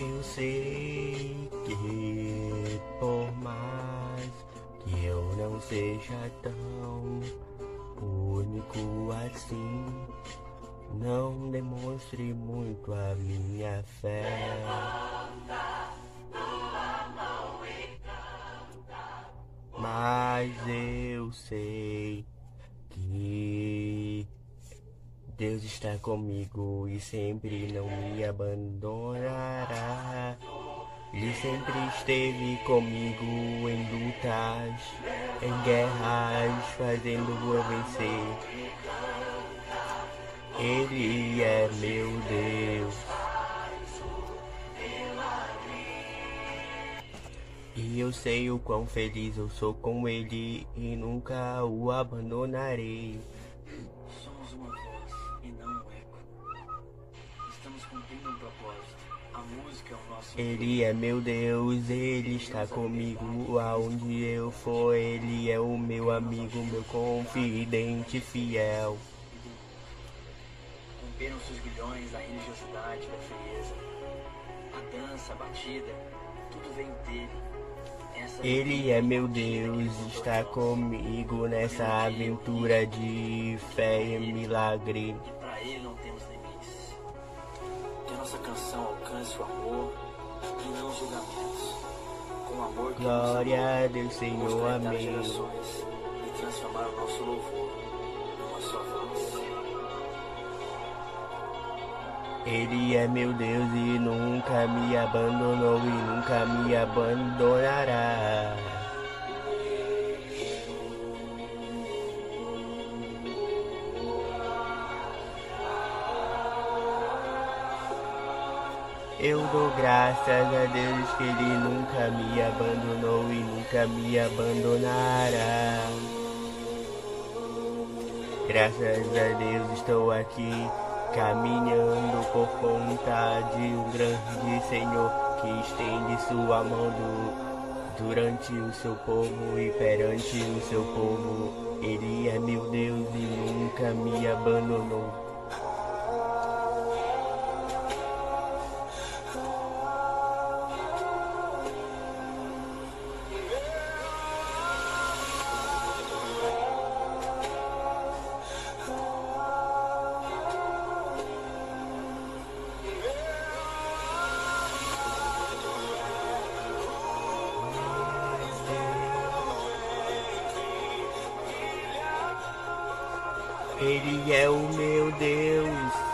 Eu sei que por mais que eu não seja tão único assim, não demonstre muito a minha fé. Mas eu sei que Deus está comigo e sempre não me abandonará. Ele sempre esteve comigo em lutas, em guerras, fazendo eu vencer. Ele é meu Deus. E eu sei o quão feliz eu sou com ele e nunca o abandonarei. Ele é meu Deus, ele está comigo aonde eu for. Ele é o meu amigo, meu confidente fiel. Romperam-se os grilhões da religiosidade, da frieza. A dança, a batida, tudo vem dele. Ele é meu Deus, está comigo nessa aventura de fé e milagre. E pra ele não temos nossa canção alcance o amor e não os julgamentos. Com amor que Glória a Deus, Senhor, amém. gerações E transformar o nosso louvor numa só voz. Ele é meu Deus e nunca me abandonou e nunca me abandonará. Eu dou graças a Deus que Ele nunca me abandonou e nunca me abandonará. Graças a Deus estou aqui caminhando por conta de um grande Senhor que estende sua mão do- durante o seu povo e perante o seu povo. Ele é meu Deus e nunca me abandonou. Ele é o meu Deus.